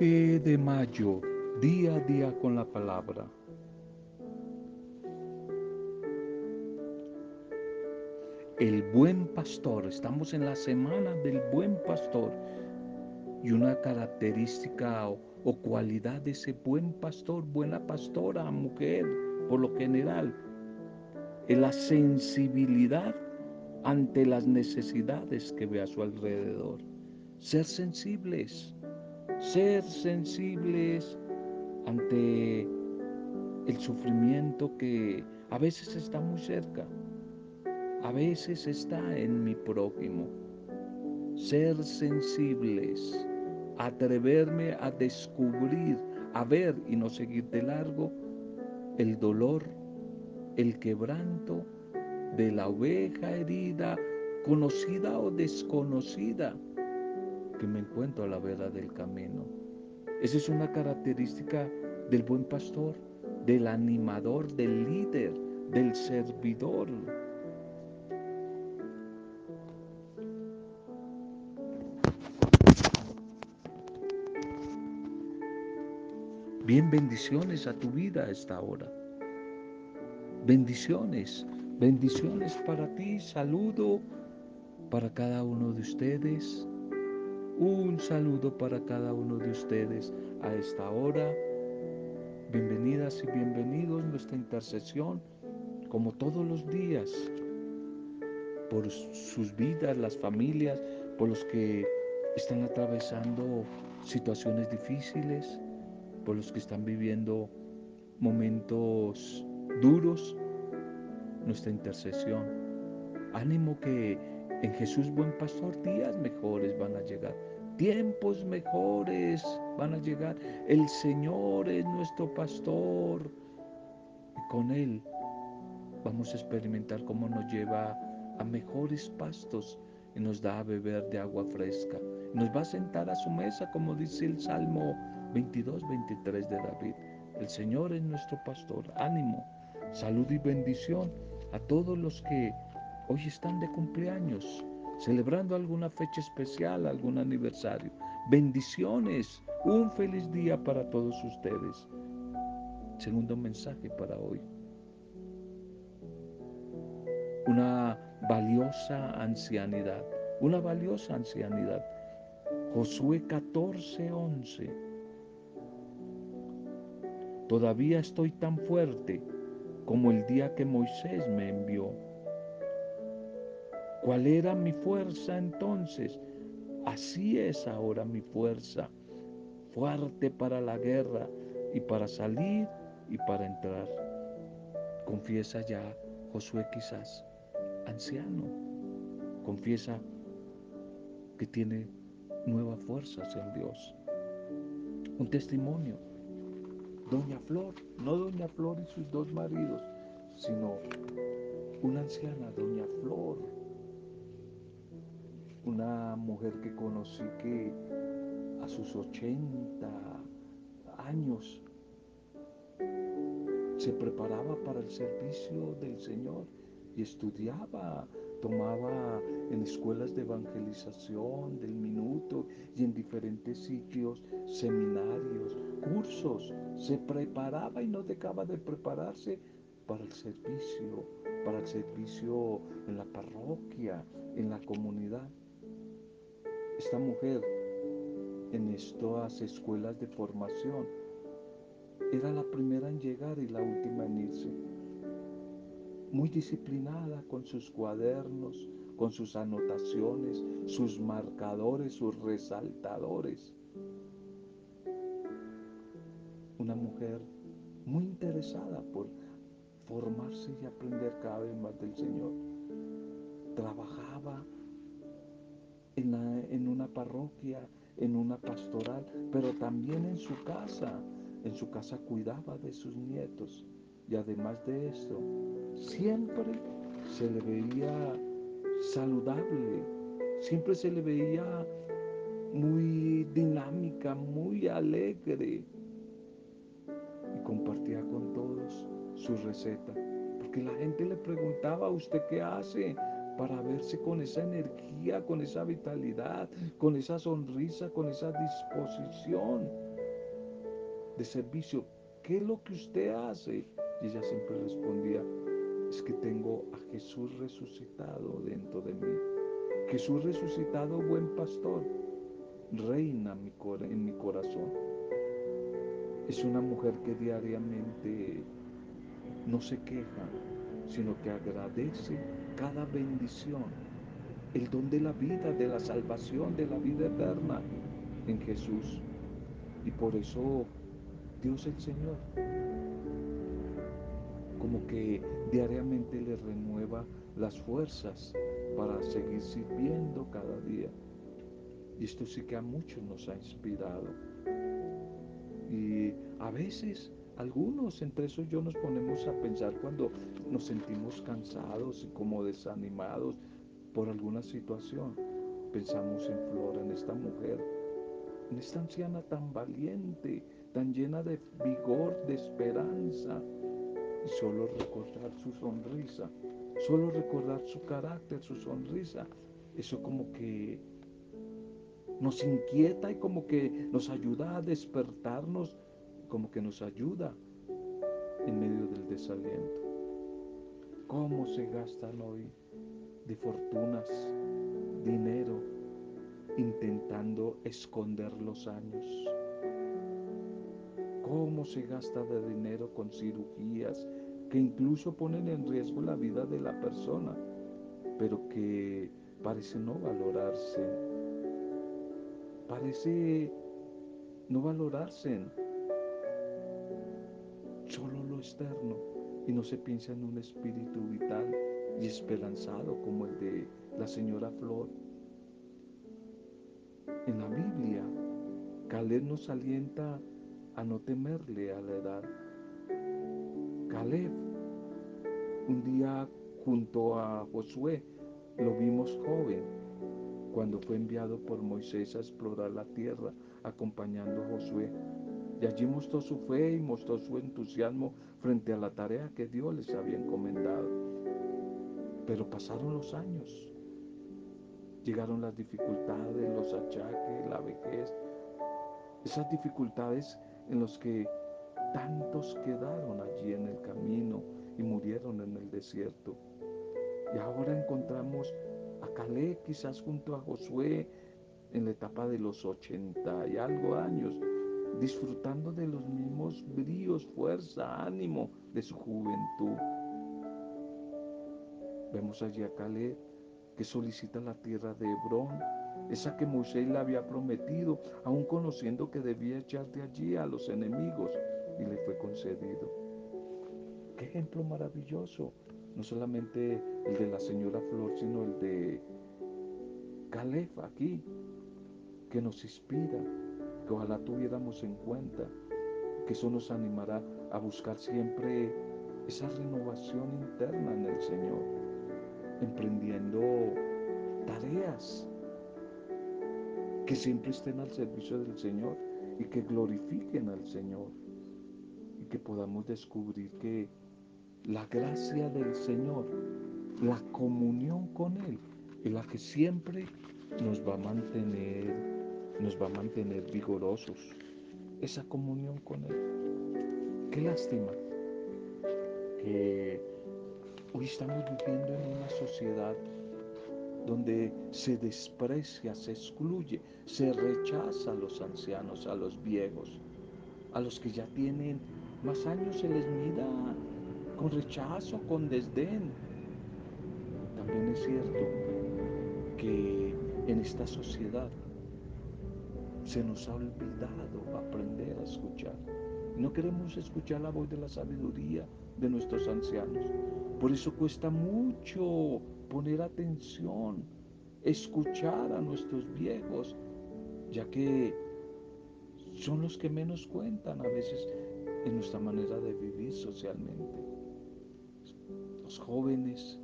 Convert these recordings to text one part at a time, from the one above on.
9 de mayo, día a día con la palabra. El buen pastor, estamos en la semana del buen pastor y una característica o, cualidad de ese buen pastor, buena pastora, mujer, por lo general, es la sensibilidad ante las necesidades que ve a su alrededor. Ser sensibles, ser sensibles ante el sufrimiento que a veces está muy cerca, a veces está en mi prójimo. Ser sensibles, atreverme a descubrir, a ver y no seguir de largo el dolor, el quebranto de la oveja herida, conocida o desconocida que me encuentro a la vera del camino. Esa es una característica del buen pastor, del animador, del líder, del servidor. Bien, bendiciones a tu vida a esta hora. Bendiciones, bendiciones para ti, saludo para cada uno de ustedes. Un saludo para cada uno de ustedes a esta hora. Bienvenidas y bienvenidos a nuestra intercesión, como todos los días, por sus vidas, las familias, por los que están atravesando situaciones difíciles, por los que están viviendo momentos duros, nuestra intercesión. Ánimo que en Jesús buen pastor días mejores van a llegar. Tiempos mejores van a llegar. El Señor es nuestro pastor. Y con Él vamos a experimentar cómo nos lleva a mejores pastos y nos da a beber de agua fresca. Nos va a sentar a su mesa, como dice el Salmo 22, 23 de David. El Señor es nuestro pastor. Ánimo, salud y bendición a todos los que hoy están de cumpleaños celebrando alguna fecha especial, algún aniversario. Bendiciones, un feliz día para todos ustedes. Segundo mensaje para hoy. Una valiosa ancianidad, una valiosa ancianidad. Josué 14, 11. Todavía estoy tan fuerte como el día que Moisés me envió ¿Cuál era mi fuerza entonces? Así es ahora mi fuerza, fuerte para la guerra y para salir y para entrar. Confiesa ya Josué quizás, anciano, confiesa que tiene nuevas fuerzas en Dios. Un testimonio. Doña Flor, no Doña Flor y sus dos maridos, sino una anciana, Doña Flor, una mujer que conocí que a sus 80 años se preparaba para el servicio del Señor y estudiaba, tomaba en escuelas de evangelización del minuto y en diferentes sitios, seminarios, cursos, se preparaba y no dejaba de prepararse para el servicio, para el servicio en la parroquia, en la comunidad. Esta mujer en estas escuelas de formación era la primera en llegar y la última en irse. Muy disciplinada con sus cuadernos, con sus anotaciones, sus marcadores, sus resaltadores. Una mujer muy interesada por formarse y aprender cada vez más del Señor. Trabajaba en, una parroquia, en una pastoral, pero también en su casa. En su casa cuidaba de sus nietos. Y además de esto, siempre se le veía saludable, siempre se le veía muy dinámica, muy alegre. Y compartía con todos su receta. Porque la gente le preguntaba, ¿usted qué hace? Para verse con esa energía, con esa vitalidad, con esa sonrisa, con esa disposición. de servicio. ¿Qué es lo que usted hace? Y ella siempre respondía, es que tengo a Jesús resucitado dentro de mí. Jesús resucitado, buen pastor, reina en mi corazón. Es una mujer que diariamente no se queja, sino que agradece cada bendición, el don de la vida, de la salvación, de la vida eterna en Jesús. Y por eso Dios el Señor, como que diariamente le renueva las fuerzas para seguir sirviendo cada día. Y esto sí que a muchos nos ha inspirado. Y a veces algunos, entre esos yo, nos ponemos a pensar cuando nos sentimos cansados y como desanimados por alguna situación. Pensamos en Flor, en esta mujer, en esta anciana tan valiente, tan llena de vigor, de esperanza. Y solo recordar su sonrisa, solo recordar su carácter, su sonrisa, eso como que nos inquieta y como que nos ayuda a despertarnos, como que nos ayuda en medio del desaliento. ¿Cómo se gastan hoy de fortunas, dinero, intentando esconder los años? ¿Cómo se gasta de dinero con cirugías que incluso ponen en riesgo la vida de la persona, pero que parece no valorarse parece no valorarse solo lo externo y no se piensa en un espíritu vital y esperanzado como el de la señora Flor. En la Biblia, Caleb nos alienta a no temerle a la edad. Caleb, un día junto a Josué, lo vimos joven, cuando fue enviado por Moisés a explorar la tierra acompañando a Josué. Y allí mostró su fe y mostró su entusiasmo frente a la tarea que Dios les había encomendado. Pero pasaron los años. Llegaron las dificultades, los achaques, la vejez. Esas dificultades en las que tantos quedaron allí en el camino y murieron en el desierto. Y ahora encontramos a Caleb, quizás junto a Josué en la etapa de los 80 y algo años, disfrutando de los mismos bríos, fuerza, ánimo de su juventud. Vemos allí a Caleb que solicita la tierra de Hebrón, esa que Moisés le había prometido, aun conociendo que debía echar de allí a los enemigos, y le fue concedido. Qué ejemplo maravilloso no solamente el de la señora Flor, sino el de Caleb aquí, que nos inspira, ojalá tuviéramos en cuenta, que eso nos animará a buscar siempre esa renovación interna en el Señor, emprendiendo tareas que siempre estén al servicio del Señor y que glorifiquen al Señor y que podamos descubrir que la gracia del Señor, la comunión con Él, es la que siempre nos va a mantener, nos va a mantener vigorosos. Esa comunión con Él. Qué lástima que hoy estamos viviendo en una sociedad donde se desprecia, se excluye, se rechaza a los ancianos, a los viejos, a los que ya tienen más años se les mira con rechazo, con desdén. También es cierto que en esta sociedad se nos ha olvidado aprender a escuchar. No queremos escuchar la voz de la sabiduría de nuestros ancianos. Por eso cuesta mucho poner atención, escuchar a nuestros viejos, ya que son los que menos cuentan a veces en nuestra manera de vivir socialmente jóvenes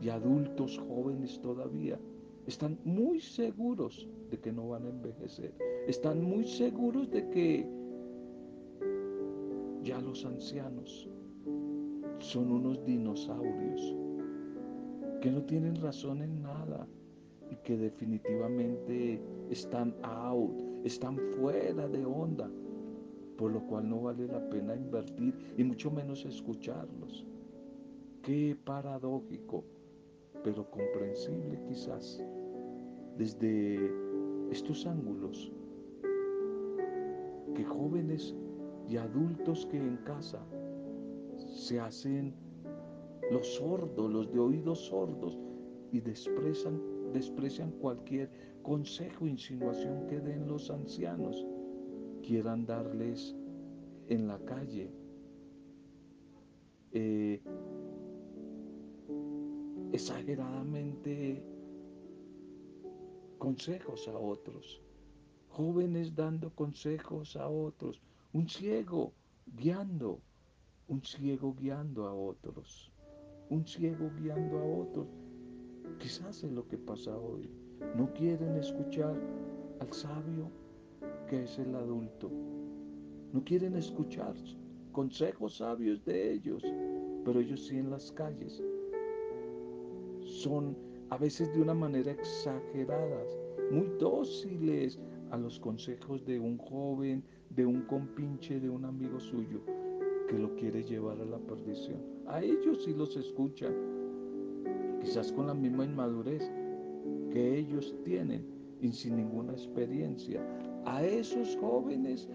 y adultos jóvenes todavía están muy seguros de que no van a envejecer. Están muy seguros de que ya los ancianos son unos dinosaurios que no tienen razón en nada y que definitivamente están out, están fuera de onda por lo cual no vale la pena invertir y mucho menos escucharlos. Qué paradójico, pero comprensible quizás desde estos ángulos, que jóvenes y adultos que en casa se hacen los sordos, los de oídos sordos, y desprecian, desprecian cualquier consejo, insinuación que den los ancianos, quieran darles en la calle. Eh, exageradamente consejos a otros, jóvenes dando consejos a otros, un ciego guiando, un ciego guiando a otros, un ciego guiando a otros. Quizás es lo que pasa hoy. No quieren escuchar al sabio que es el adulto. No quieren escuchar consejos sabios de ellos, pero ellos sí en las calles. Son a veces de una manera exagerada, muy dóciles a los consejos de un joven, de un compinche, de un amigo suyo que lo quiere llevar a la perdición. A ellos sí los escuchan, quizás con la misma inmadurez que ellos tienen y sin ninguna experiencia. A esos jóvenes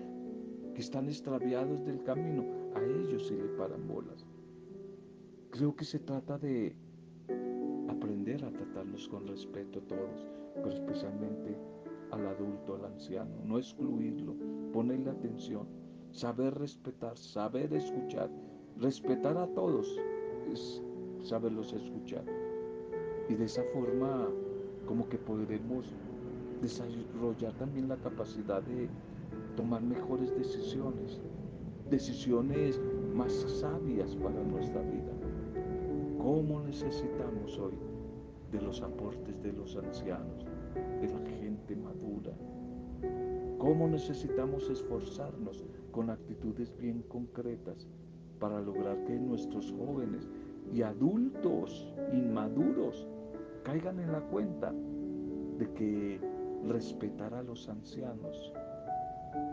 que están extraviados del camino, a ellos sí le paran bolas. Creo que se trata de aprender a tratarlos con respeto todos, pero especialmente al adulto, al anciano, no excluirlo, ponerle atención, saber respetar, saber escuchar, respetar a todos es saberlos escuchar. Y de esa forma como que podremos desarrollar también la capacidad de tomar mejores decisiones, decisiones más sabias para nuestra vida. ¿Cómo necesitamos hoy de los aportes de los ancianos, de la gente madura? ¿Cómo necesitamos esforzarnos con actitudes bien concretas para lograr que nuestros jóvenes y adultos inmaduros caigan en la cuenta de que respetar a los ancianos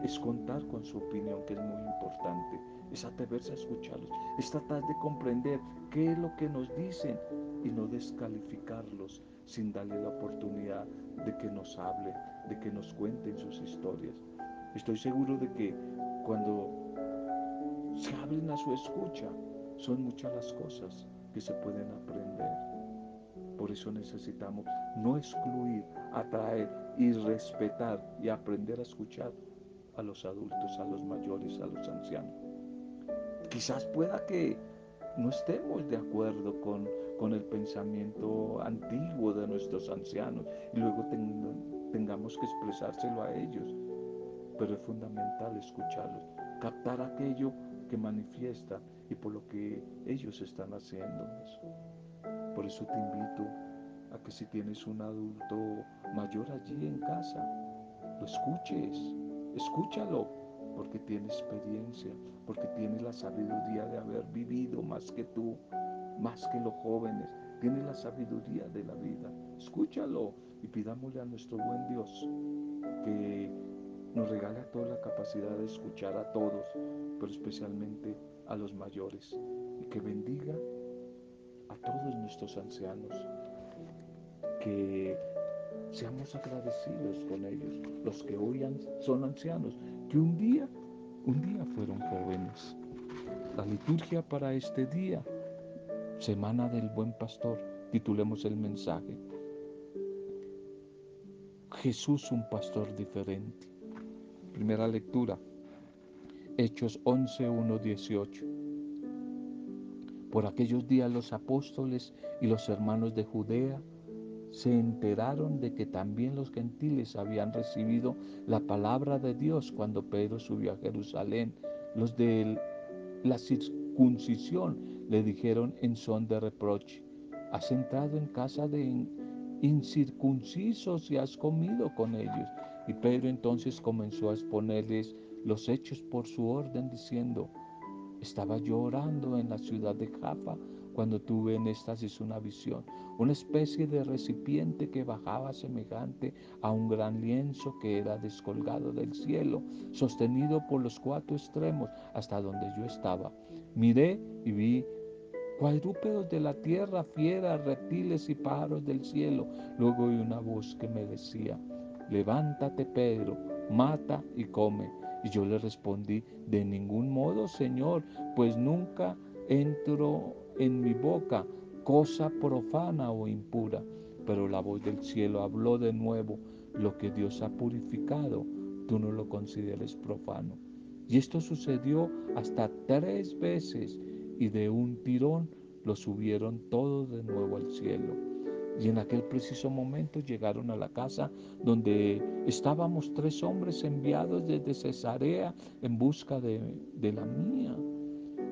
es contar con su opinión, que es muy importante, es atreverse a escucharlos, es tratar de comprender qué es lo que nos dicen y no descalificarlos sin darle la oportunidad de que nos hablen, de que nos cuenten sus historias. Estoy seguro de que cuando se abren a su escucha, son muchas las cosas que se pueden aprender. Por eso necesitamos no excluir, atraer y respetar y aprender a escuchar a los adultos, a los mayores, a los ancianos. Quizás pueda que no estemos de acuerdo con, con el pensamiento antiguo de nuestros ancianos y luego tengamos que expresárselo a ellos. Pero es fundamental escucharlos, captar aquello que manifiesta y por lo que ellos están haciendo. Por eso te invito a que si tienes un adulto mayor allí en casa, lo escuches, escúchalo, porque tiene experiencia, porque tiene la sabiduría de haber vivido más que tú, más que los jóvenes, tiene la sabiduría de la vida. Escúchalo y pidámosle a nuestro buen Dios que nos regale a toda la capacidad de escuchar a todos, pero especialmente a los mayores, y que bendiga a todos nuestros ancianos, que seamos agradecidos con ellos, los que hoy son ancianos, que un día, un día fueron jóvenes. La liturgia para este día, Semana del Buen Pastor, titulemos el mensaje. Jesús un pastor diferente. Primera lectura, Hechos 11, 1, 18. Por aquellos días los apóstoles y los hermanos de Judea se enteraron de que también los gentiles habían recibido la palabra de Dios cuando Pedro subió a Jerusalén. Los de la circuncisión le dijeron en son de reproche, has entrado en casa de incircuncisos y has comido con ellos. Y Pedro entonces comenzó a exponerles los hechos por su orden, diciendo, estaba yo orando en la ciudad de Jaffa cuando tuve en éxtasis una visión, una especie de recipiente que bajaba semejante a un gran lienzo que era descolgado del cielo, sostenido por los cuatro extremos hasta donde yo estaba. Miré y vi cuadrúpedos de la tierra, fieras, reptiles y pájaros del cielo. Luego oí una voz que me decía, levántate Pedro, mata y come. Y yo le respondí, de ningún modo, Señor, pues nunca entro en mi boca cosa profana o impura. Pero la voz del cielo habló de nuevo, lo que Dios ha purificado, tú no lo consideres profano. Y esto sucedió hasta tres veces y de un tirón lo subieron todos de nuevo al cielo. Y en aquel preciso momento llegaron a la casa donde estábamos tres hombres enviados desde Cesarea en busca de, de la mía.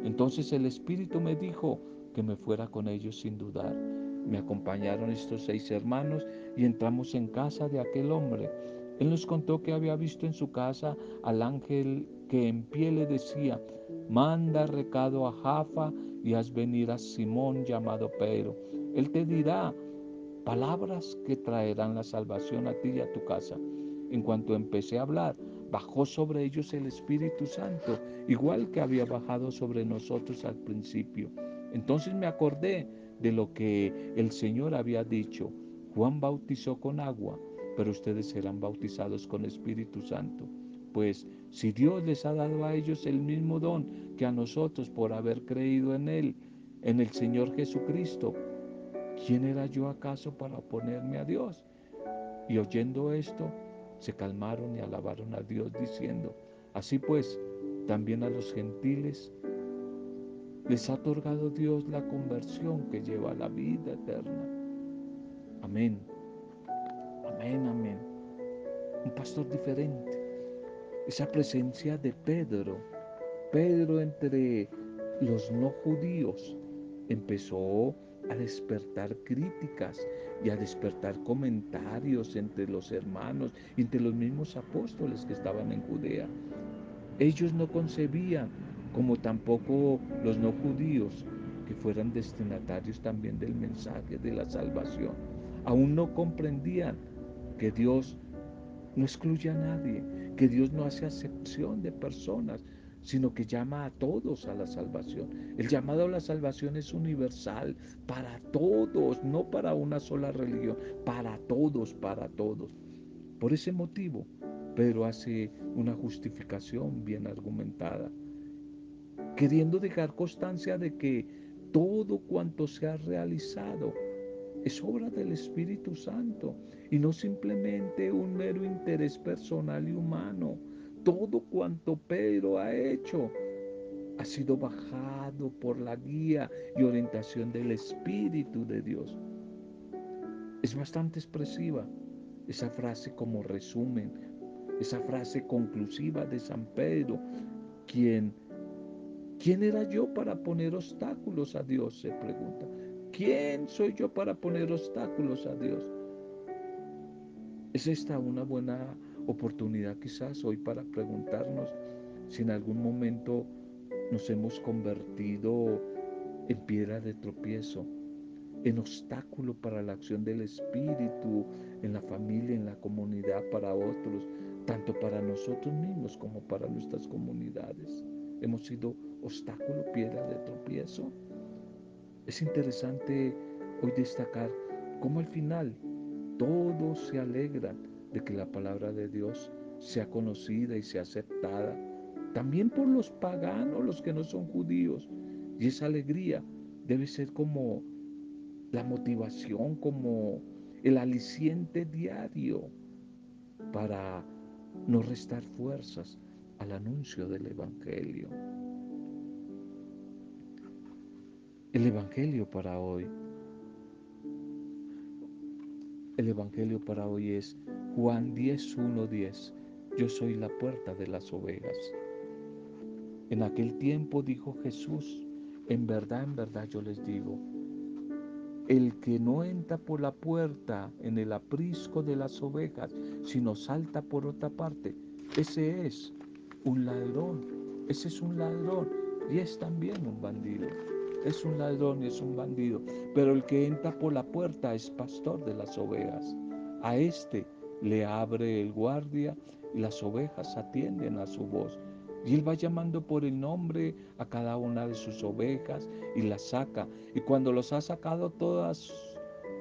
Entonces el Espíritu me dijo que me fuera con ellos sin dudar. Me acompañaron estos seis hermanos y entramos en casa de aquel hombre. Él nos contó que había visto en su casa al ángel que en pie le decía, manda recado a Jafa y haz venir a Simón llamado Pedro. Él te dirá palabras que traerán la salvación a ti y a tu casa. En cuanto empecé a hablar, bajó sobre ellos el Espíritu Santo, igual que había bajado sobre nosotros al principio. Entonces me acordé de lo que el Señor había dicho. Juan bautizó con agua, pero ustedes serán bautizados con Espíritu Santo. Pues si Dios les ha dado a ellos el mismo don que a nosotros por haber creído en Él, en el Señor Jesucristo, ¿quién era yo acaso para oponerme a Dios? Y oyendo esto, se calmaron y alabaron a Dios diciendo, así pues, también a los gentiles les ha otorgado Dios la conversión que lleva a la vida eterna. Amén. Amén, amén. Un pastor diferente esa presencia de Pedro. Pedro entre los no judíos empezó a despertar críticas y a despertar comentarios entre los hermanos y entre los mismos apóstoles que estaban en Judea. Ellos no concebían, como tampoco los no judíos, que fueran destinatarios también del mensaje de la salvación. Aún no comprendían que Dios no excluye a nadie, que Dios no hace acepción de personas, sino que llama a todos a la salvación. El llamado a la salvación es universal, para todos, no para una sola religión, para todos, para todos. Por ese motivo, Pedro hace una justificación bien argumentada, queriendo dejar constancia de que todo cuanto se ha realizado es obra del Espíritu Santo y no simplemente un mero interés personal y humano. Todo cuanto Pedro ha hecho ha sido bajado por la guía y orientación del Espíritu de Dios. Es bastante expresiva esa frase como resumen, esa frase conclusiva de San Pedro, quien, ¿quién era yo para poner obstáculos a Dios? Se pregunta. ¿Quién soy yo para poner obstáculos a Dios? ¿Es esta una buena oportunidad quizás hoy para preguntarnos si en algún momento nos hemos convertido en piedra de tropiezo, en obstáculo para la acción del Espíritu, en la familia, en la comunidad, para otros, tanto para nosotros mismos como para nuestras comunidades? ¿Hemos sido obstáculo, piedra de tropiezo? Es interesante hoy destacar cómo al final todos se alegran de que la palabra de Dios sea conocida y sea aceptada, también por los paganos, los que no son judíos. Y esa alegría debe ser como la motivación, como el aliciente diario para no restar fuerzas al anuncio del Evangelio. El Evangelio para hoy. El Evangelio para hoy es Juan 10, 10. Yo soy la puerta de las ovejas. En aquel tiempo dijo Jesús, en verdad, en verdad yo les digo, el que no entra por la puerta en el aprisco de las ovejas, sino salta por otra parte, ese es un ladrón, ese es un ladrón y es también un bandido. Es un ladrón es un bandido, pero el que entra por la puerta es pastor de las ovejas. A este le abre el guardia y las ovejas atienden a su voz. Y él va llamando por el nombre a cada una de sus ovejas y las saca. Y cuando los ha sacado todas,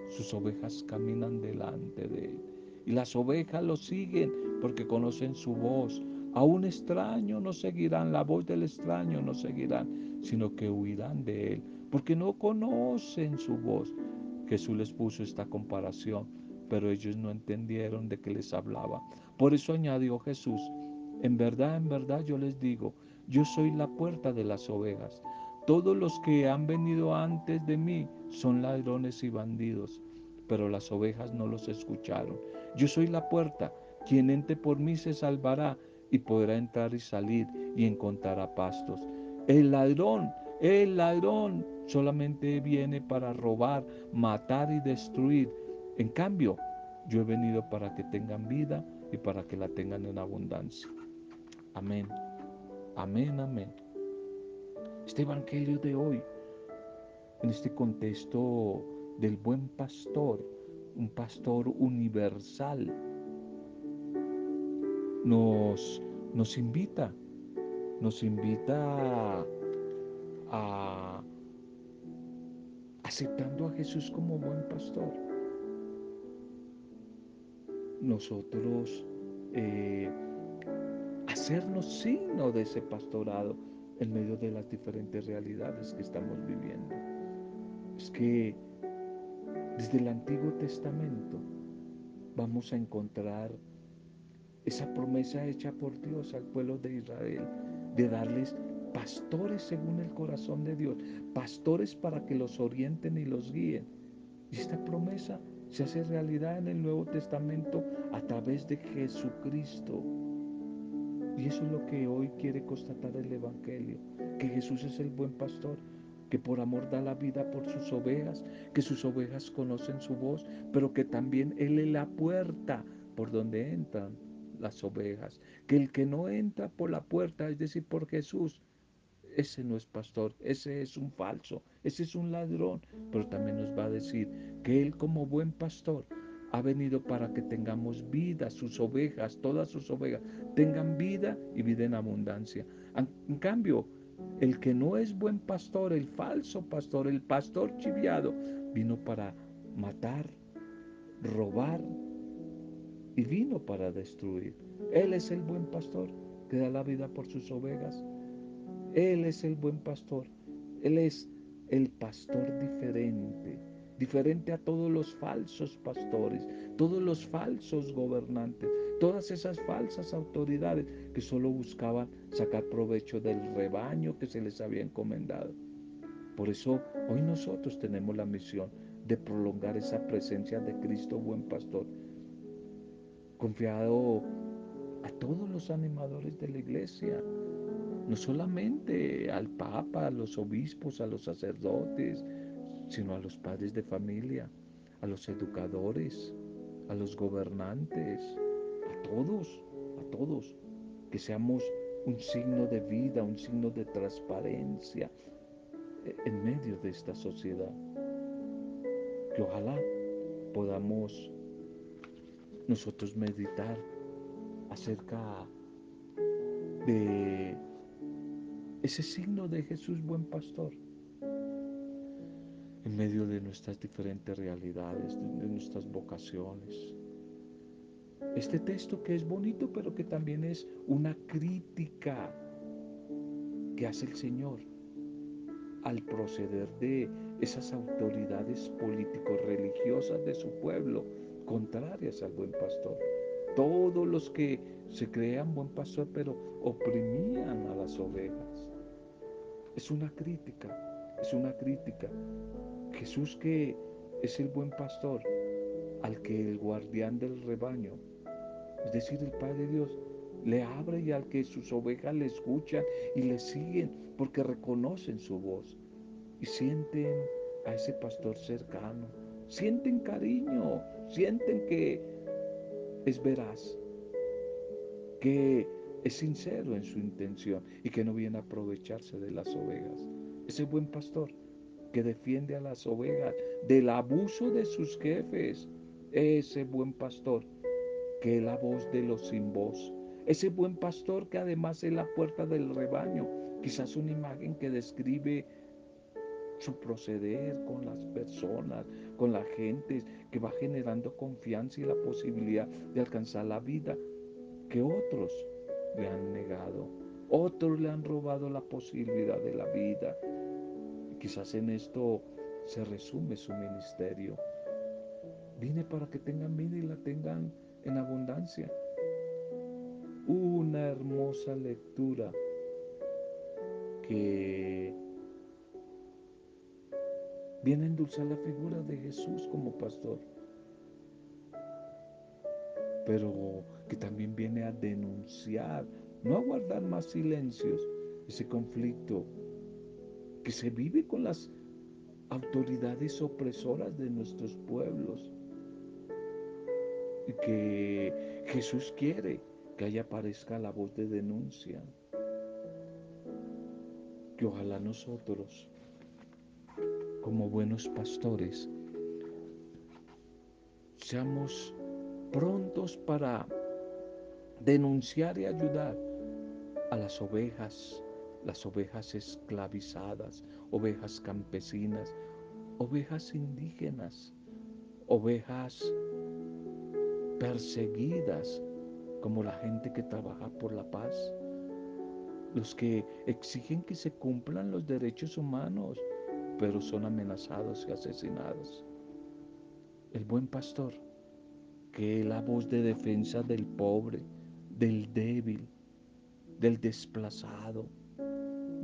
sus ovejas caminan delante de él. Y las ovejas lo siguen porque conocen su voz. A un extraño no seguirán, la voz del extraño no seguirán, sino que huirán de él, porque no conocen su voz. Jesús les puso esta comparación, pero ellos no entendieron de qué les hablaba. Por eso añadió Jesús, en verdad, en verdad yo les digo, yo soy la puerta de las ovejas. Todos los que han venido antes de mí son ladrones y bandidos, pero las ovejas no los escucharon. Yo soy la puerta, quien entre por mí se salvará y podrá entrar y salir y encontrará pastos. El ladrón, el ladrón solamente viene para robar, matar y destruir. En cambio, yo he venido para que tengan vida y para que la tengan en abundancia. Amén. Amén, amén. Este Evangelio de hoy, en este contexto del buen pastor, un pastor universal, nos, nos invita, nos invita a, aceptando a Jesús como buen pastor. Nosotros eh, hacernos signo de ese pastorado en medio de las diferentes realidades que estamos viviendo. Es que desde el Antiguo Testamento vamos a encontrar esa promesa hecha por Dios al pueblo de Israel de darles pastores según el corazón de Dios, pastores para que los orienten y los guíen. Y esta promesa se hace realidad en el Nuevo Testamento a través de Jesucristo. Y eso es lo que hoy quiere constatar el Evangelio, que Jesús es el buen pastor, que por amor da la vida por sus ovejas, que sus ovejas conocen su voz, pero que también Él es la puerta por donde entran las ovejas, que el que no entra por la puerta, es decir, por Jesús, ese no es pastor, ese es un falso, ese es un ladrón, pero también nos va a decir que Él como buen pastor ha venido para que tengamos vida, sus ovejas, todas sus ovejas, tengan vida y vida en abundancia. En cambio, el que no es buen pastor, el falso pastor, el pastor chiviado, vino para matar, robar y vino para destruir. Él es el buen pastor que da la vida por sus ovejas. Él es el buen pastor. Él es el pastor diferente diferente a todos los falsos pastores, todos los falsos gobernantes, todas esas falsas autoridades que solo buscaban sacar provecho del rebaño que se les había encomendado. Por eso hoy nosotros tenemos la misión de prolongar esa presencia de Cristo buen pastor, confiado a todos los animadores de la iglesia, no solamente al Papa, a los obispos, a los sacerdotes, sino a los padres de familia, a los educadores, a los gobernantes, a todos, a todos, que seamos un signo de vida, un signo de transparencia en medio de esta sociedad. Que ojalá podamos nosotros meditar acerca de ese signo de Jesús buen pastor en medio de nuestras diferentes realidades, de nuestras vocaciones. Este texto que es bonito, pero que también es una crítica que hace el Señor al proceder de esas autoridades político-religiosas de su pueblo, contrarias al buen pastor. Todos los que se crean buen pastor, pero oprimían a las ovejas. Es una crítica, es una crítica Jesús que es el buen pastor, al que el guardián del rebaño, es decir, el Padre Dios, le abre y al que sus ovejas le escuchan y le siguen porque reconocen su voz y sienten a ese pastor cercano, sienten cariño, sienten que es veraz, que es sincero en su intención y que no viene a aprovecharse de las ovejas. Ese buen pastor que defiende a las ovejas del abuso de sus jefes. Ese buen pastor que es la voz de los sin voz. Ese buen pastor que además es la puerta del rebaño. Quizás una imagen que describe su proceder con las personas, con la gente, que va generando confianza y la posibilidad de alcanzar la vida que otros le han negado. Otros le han robado la posibilidad de la vida. Quizás en esto se resume su ministerio. Vine para que tengan vida y la tengan en abundancia. Una hermosa lectura que viene a endulzar la figura de Jesús como pastor, pero que también viene a denunciar, no a guardar más silencios, ese conflicto que se vive con las autoridades opresoras de nuestros pueblos y que Jesús quiere que ahí aparezca la voz de denuncia. Que ojalá nosotros, como buenos pastores, seamos prontos para denunciar y ayudar a las ovejas, las ovejas esclavizadas, ovejas campesinas, ovejas indígenas, ovejas perseguidas, como la gente que trabaja por la paz, los que exigen que se cumplan los derechos humanos, pero son amenazados y asesinados. El buen pastor, que es la voz de defensa del pobre, del débil, del desplazado,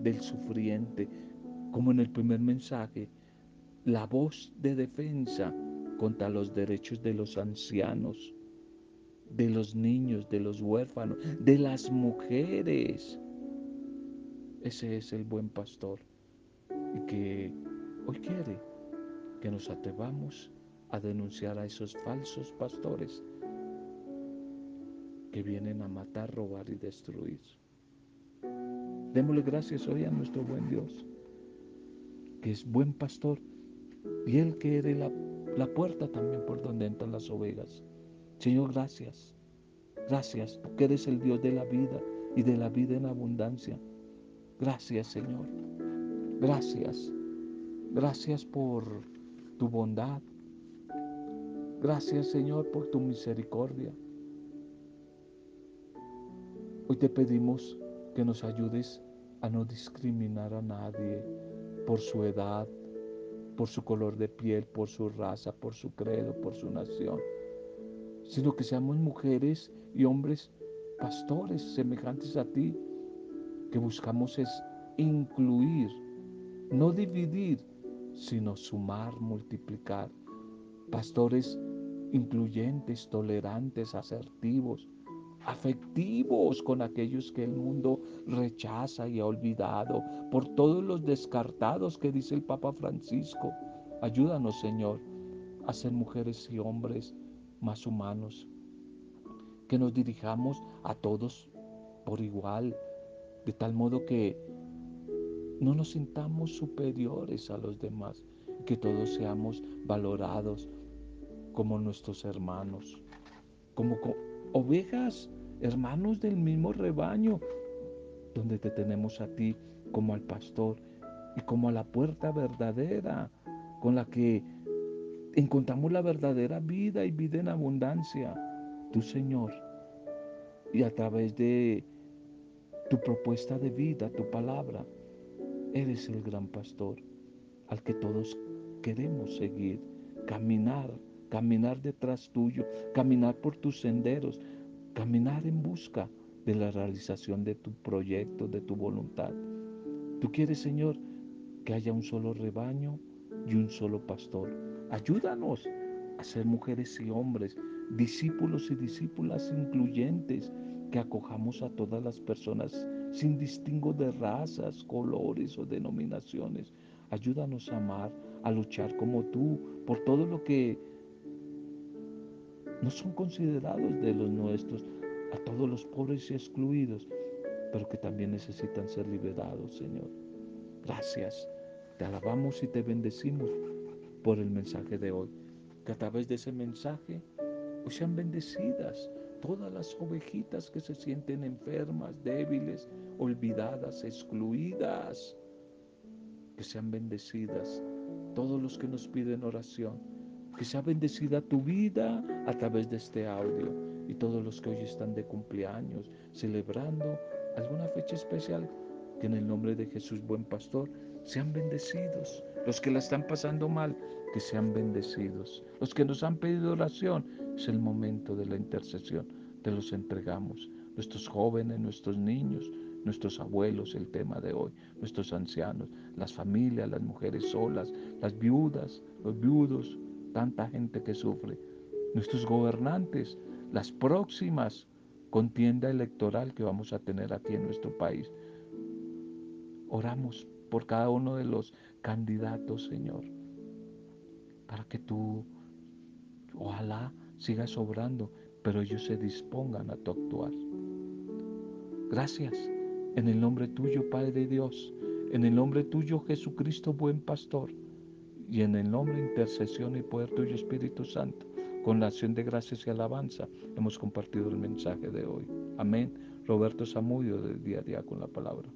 del sufriente, como en el primer mensaje, la voz de defensa contra los derechos de los ancianos, de los niños, de los huérfanos, de las mujeres. Ese es el buen pastor y que hoy quiere que nos atrevamos a denunciar a esos falsos pastores que vienen a matar, robar y destruir. Démosle gracias hoy a nuestro buen Dios, que es buen pastor y Él que eres la, la puerta también por donde entran las ovejas. Señor, gracias. Gracias porque eres el Dios de la vida y de la vida en abundancia. Gracias, Señor. Gracias. Gracias por tu bondad. Gracias, Señor, por tu misericordia. Hoy te pedimos que nos ayudes a no discriminar a nadie por su edad, por su color de piel, por su raza, por su credo, por su nación sino que seamos mujeres y hombres pastores semejantes a ti, que buscamos es incluir, no dividir, sino sumar, multiplicar. Pastores incluyentes, tolerantes, asertivos, afectivos con aquellos que el mundo rechaza y ha olvidado, por todos los descartados que dice el Papa Francisco. Ayúdanos, Señor, a ser mujeres y hombres más humanos, que nos dirijamos a todos por igual, de tal modo que no nos sintamos superiores a los demás, que todos seamos valorados como nuestros hermanos, como ovejas, hermanos del mismo rebaño, donde te tenemos a ti como al pastor y como a la puerta verdadera con la que encontramos la verdadera vida y vida en abundancia. Tu Señor. Y a través de tu propuesta de vida, tu palabra, eres el gran pastor al que todos queremos seguir, caminar, caminar detrás tuyo, caminar por tus senderos, caminar en busca de la realización de tu proyecto, de tu voluntad. Tú quieres, Señor, que haya un solo rebaño y un solo pastor Ayúdanos a ser mujeres y hombres, discípulos y discípulas incluyentes, que acojamos a todas las personas sin distingo de razas, colores o denominaciones. Ayúdanos a amar, a luchar como tú por todo lo que no son considerados de los nuestros, a todos los pobres y excluidos, pero que también necesitan ser liberados, Señor. Gracias. Te alabamos y te bendecimos por el mensaje de hoy. Que a través de ese mensaje sean bendecidas todas las ovejitas que se sienten enfermas, débiles, olvidadas, excluidas. Que sean bendecidas todos los que nos piden oración. Que sea bendecida tu vida a través de este audio y todos los que hoy están de cumpleaños, celebrando alguna fecha especial. Que en el nombre de Jesús, buen pastor, sean bendecidos. Los que la están pasando mal, que sean bendecidos. Los que nos han pedido oración, es el momento de la intercesión. Te los entregamos. Nuestros jóvenes, nuestros niños, nuestros abuelos, el tema de hoy, nuestros ancianos, las familias, las mujeres solas, las viudas, los viudos, tanta gente que sufre, nuestros gobernantes, las próximas contienda electoral que vamos a tener aquí en nuestro país. Oramos por cada uno de los candidatos, Señor, para que tú, ojalá, sigas obrando, pero ellos se dispongan a tu actuar. Gracias en el nombre tuyo, Padre Dios, en el nombre tuyo, Jesucristo, buen pastor, y en el nombre, intercesión y poder tuyo, Espíritu Santo, con la acción de gracias y alabanza, hemos compartido el mensaje de hoy. Amén. Roberto Zamudio, del día a día con la palabra.